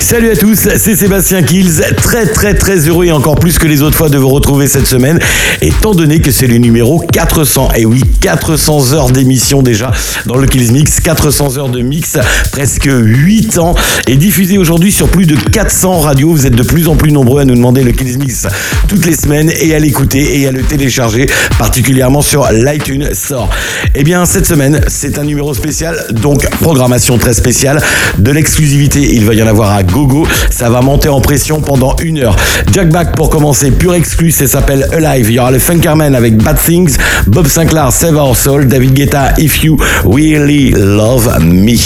Salut à tous, c'est Sébastien Kills, très très très heureux et encore plus que les autres fois de vous retrouver cette semaine, étant donné que c'est le numéro 400, et oui 400 heures d'émission déjà dans le Kills Mix, 400 heures de mix, presque 8 ans, et diffusé aujourd'hui sur plus de 400 radios, vous êtes de plus en plus nombreux à nous demander le Kills Mix toutes les semaines et à l'écouter et à le télécharger, particulièrement sur l'iTunes Store. Et bien cette semaine, c'est un numéro spécial, donc programmation très spéciale, de l'exclusivité, il va y en avoir à gogo. Ça va monter en pression pendant une heure. Jack Back pour commencer, pur exclu, ça s'appelle Alive. Il y aura le Funkerman avec Bad Things, Bob Sinclair, Save Our Soul, David Guetta, If You Really Love Me.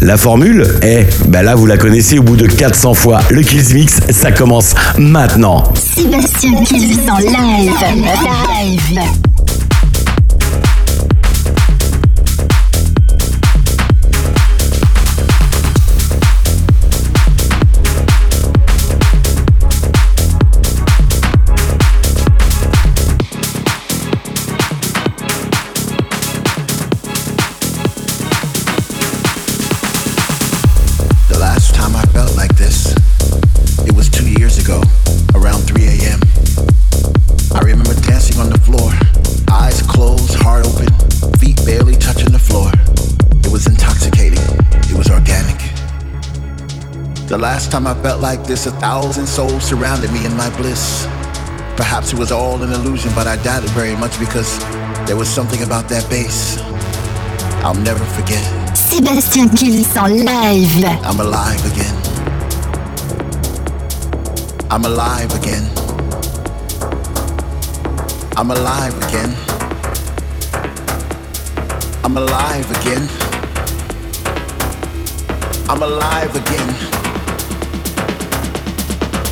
La formule est, ben là vous la connaissez au bout de 400 fois. Le Kills Mix, ça commence maintenant. Sébastien Kills en live. Live. The last time I felt like this, a thousand souls surrounded me in my bliss. Perhaps it was all an illusion, but I doubt it very much because there was something about that bass I'll never forget. Sébastien Kills en live. I'm alive again. I'm alive again. I'm alive again. I'm alive again. I'm alive again.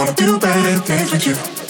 wanna do bad things with you.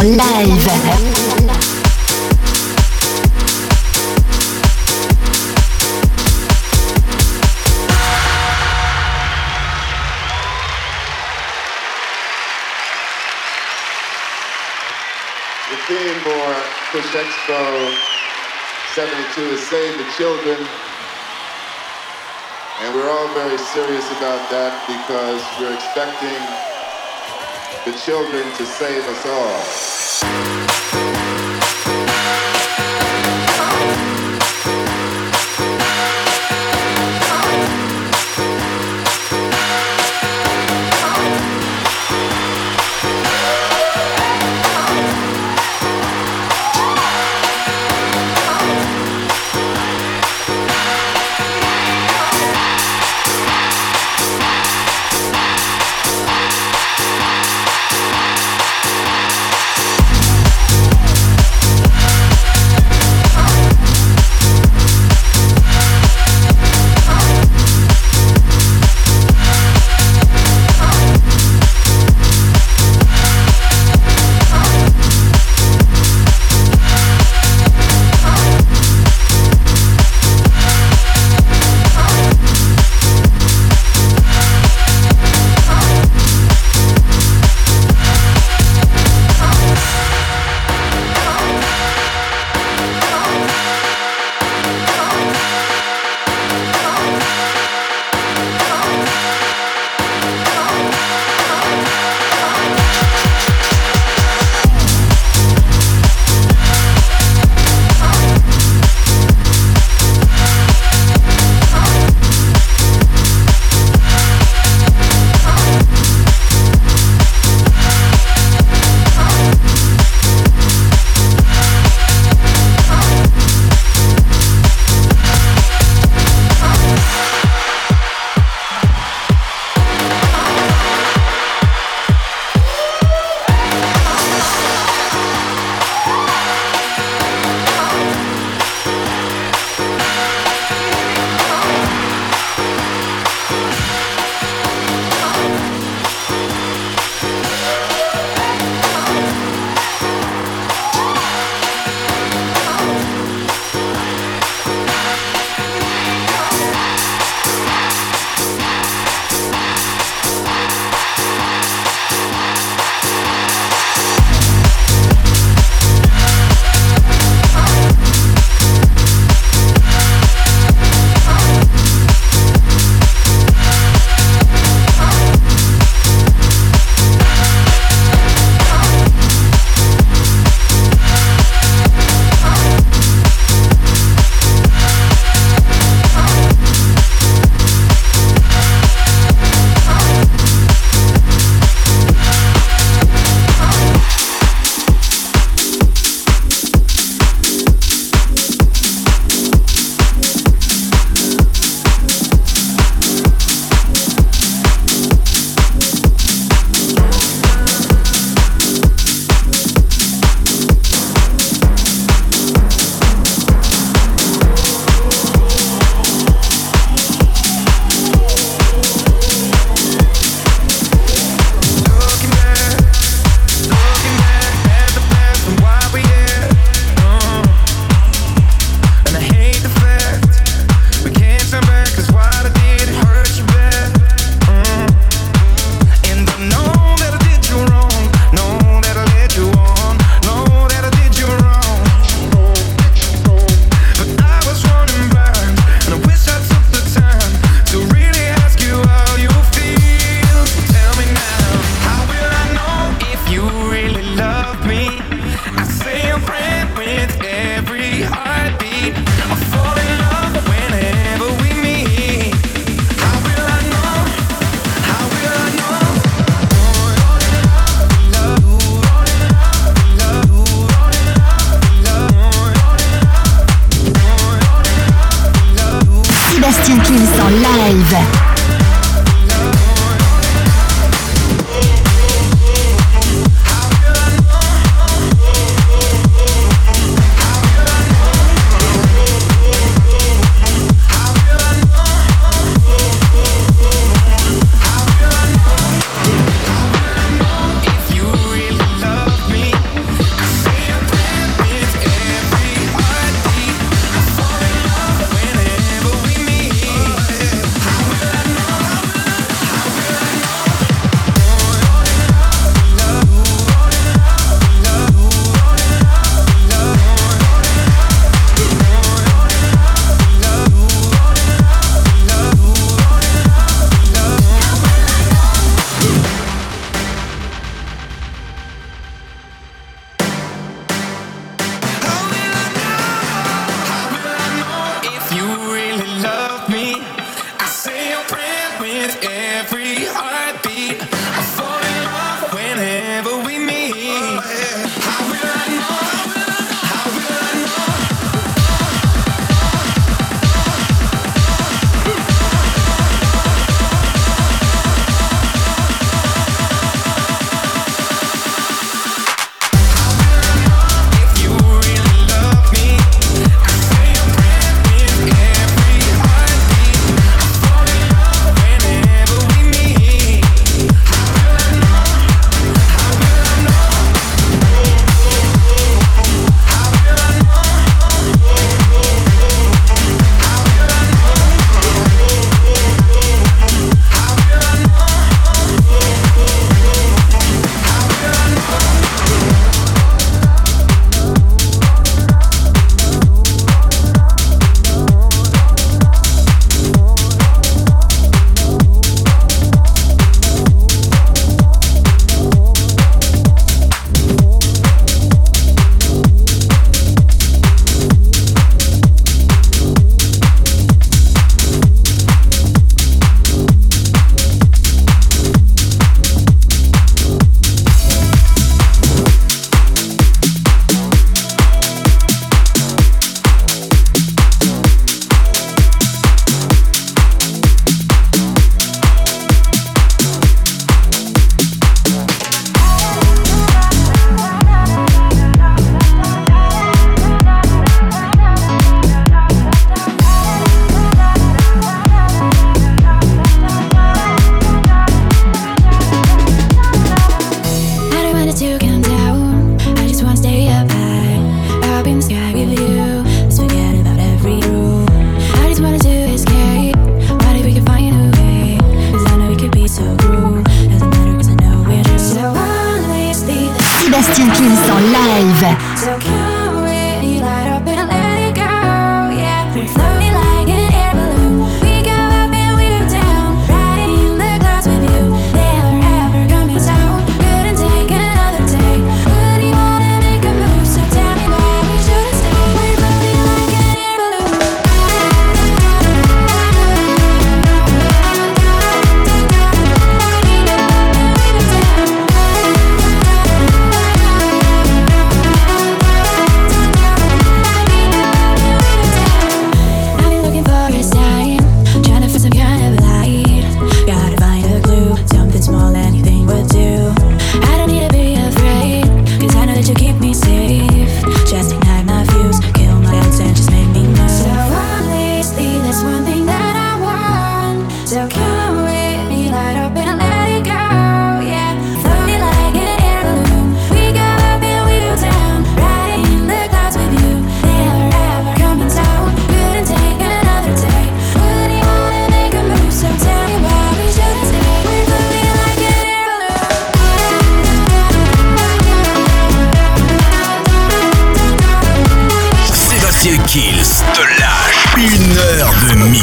En live. The theme for Push Expo 72 is Save the Children. And we're all very serious about that because we're expecting the children to save us all.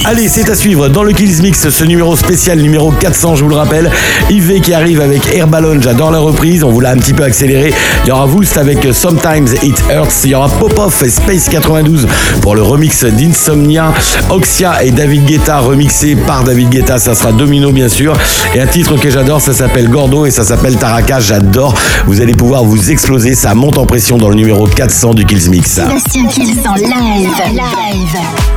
Allez, c'est à suivre dans le Kills Mix, ce numéro spécial numéro 400, je vous le rappelle. Yves qui arrive avec Air Ballon, j'adore la reprise, on vous l'a un petit peu accéléré. Il y aura Woost avec Sometimes It Hurts, il y aura Pop-Off et Space 92 pour le remix d'Insomnia, Oxia et David Guetta remixé par David Guetta, ça sera Domino bien sûr. Et un titre que j'adore, ça s'appelle Gordo et ça s'appelle Taraka, j'adore. Vous allez pouvoir vous exploser, ça monte en pression dans le numéro 400 du Kills Mix. Kills en. Live.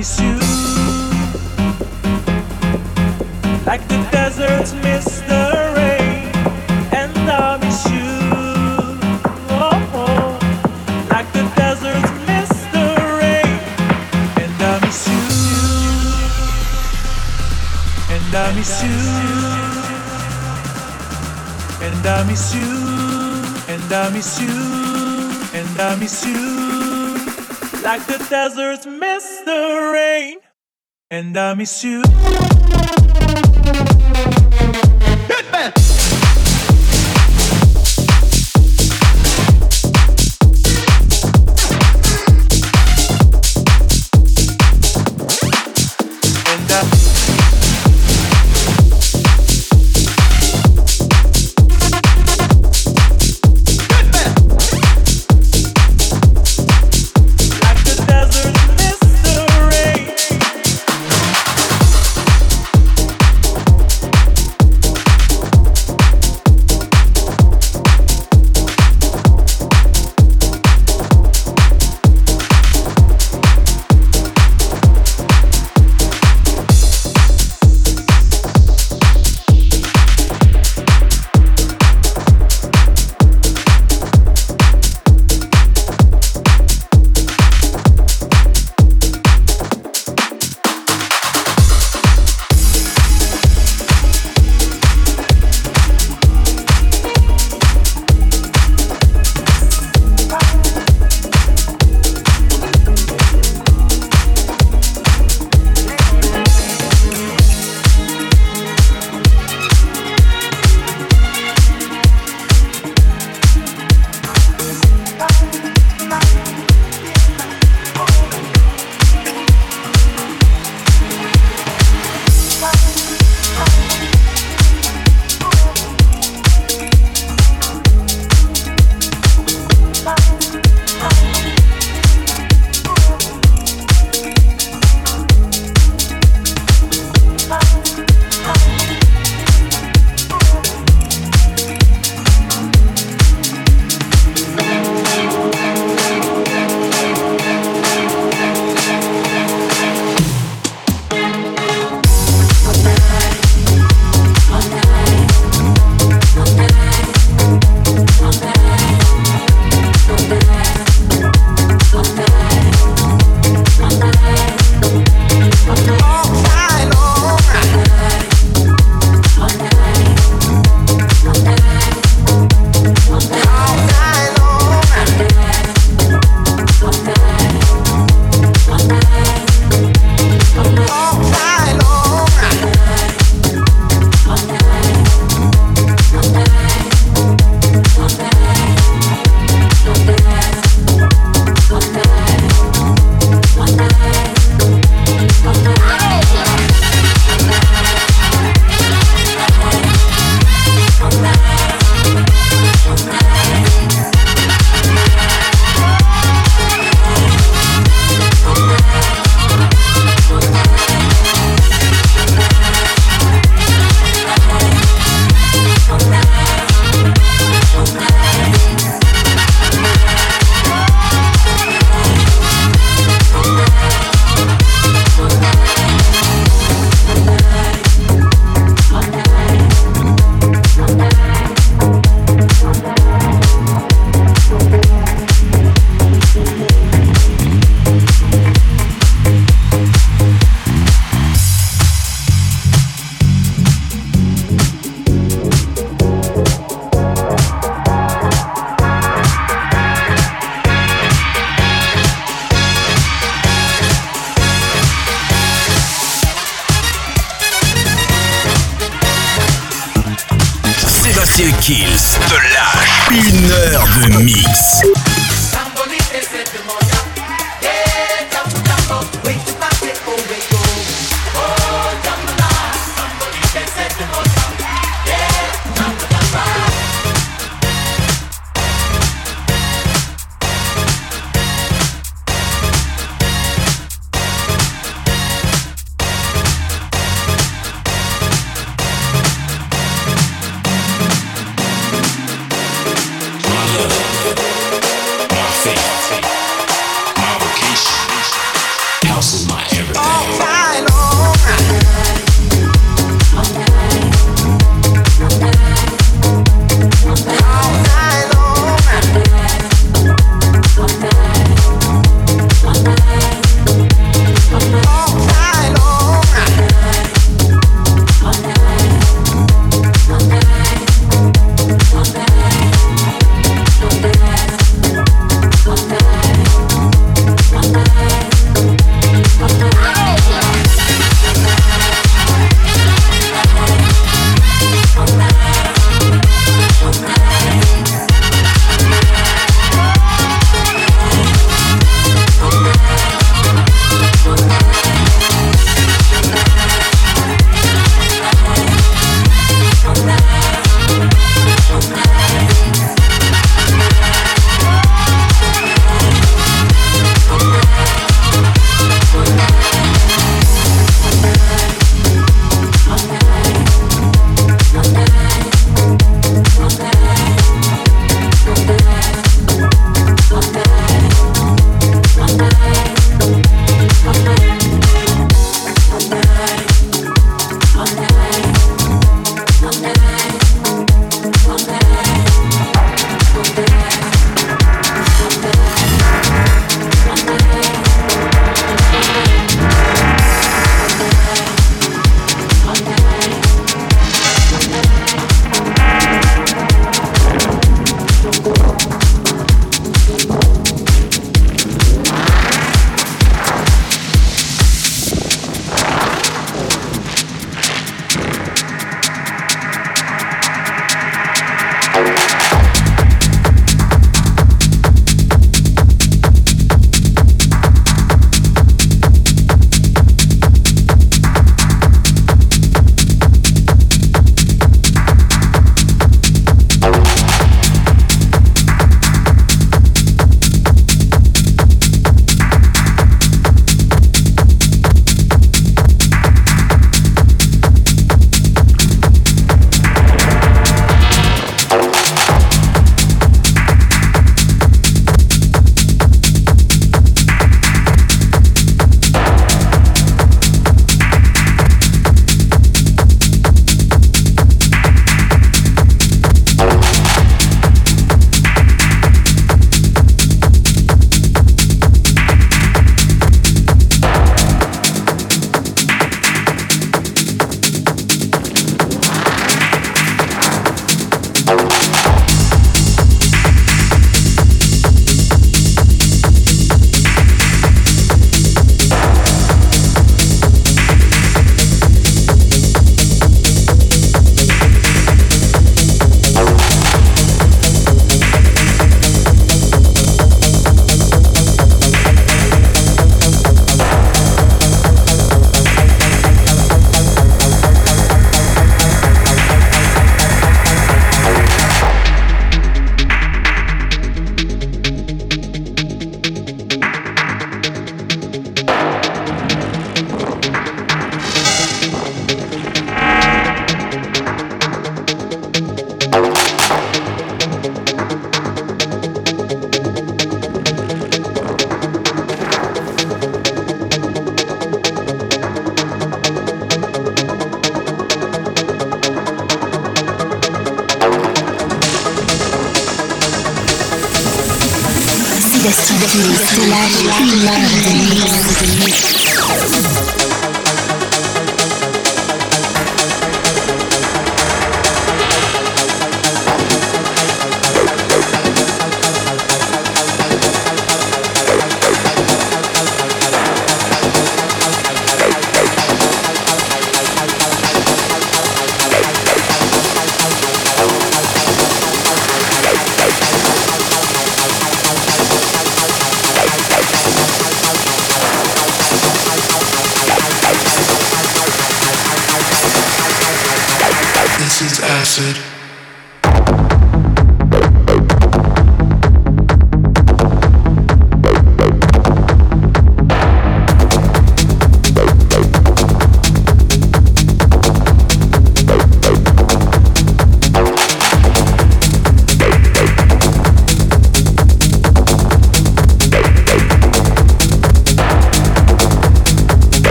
Miss you. Like the deserts miss the rain, and I miss you. Oh, oh. like the deserts miss the rain, and I miss you. And I miss you. And I miss you. And I miss you. And I miss you like the deserts miss the rain, and I miss you.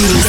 Mix.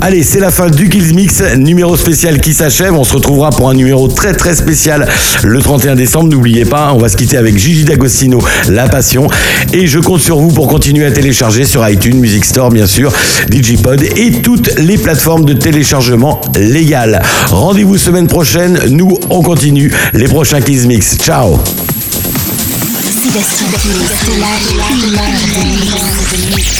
Allez, c'est la fin du Kills Mix, numéro spécial qui s'achève. On se retrouvera pour un numéro très très spécial le 31 décembre. N'oubliez pas, on va se quitter avec Gigi D'Agostino, La Passion. Et je compte sur vous pour continuer à télécharger sur iTunes, Music Store bien sûr, Digipod et toutes les plateformes de téléchargement légales. Rendez-vous semaine prochaine. Nous, on continue les prochains Kills Mix. Ciao Vestido, vestido, vestido,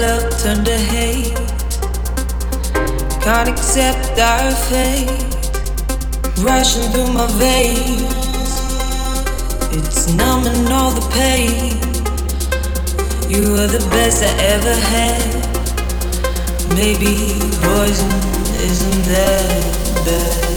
love turn to hate? Can't accept our fate rushing through my veins. It's numbing all the pain. You were the best I ever had. Maybe poison isn't that bad.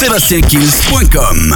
sébastienkills.com.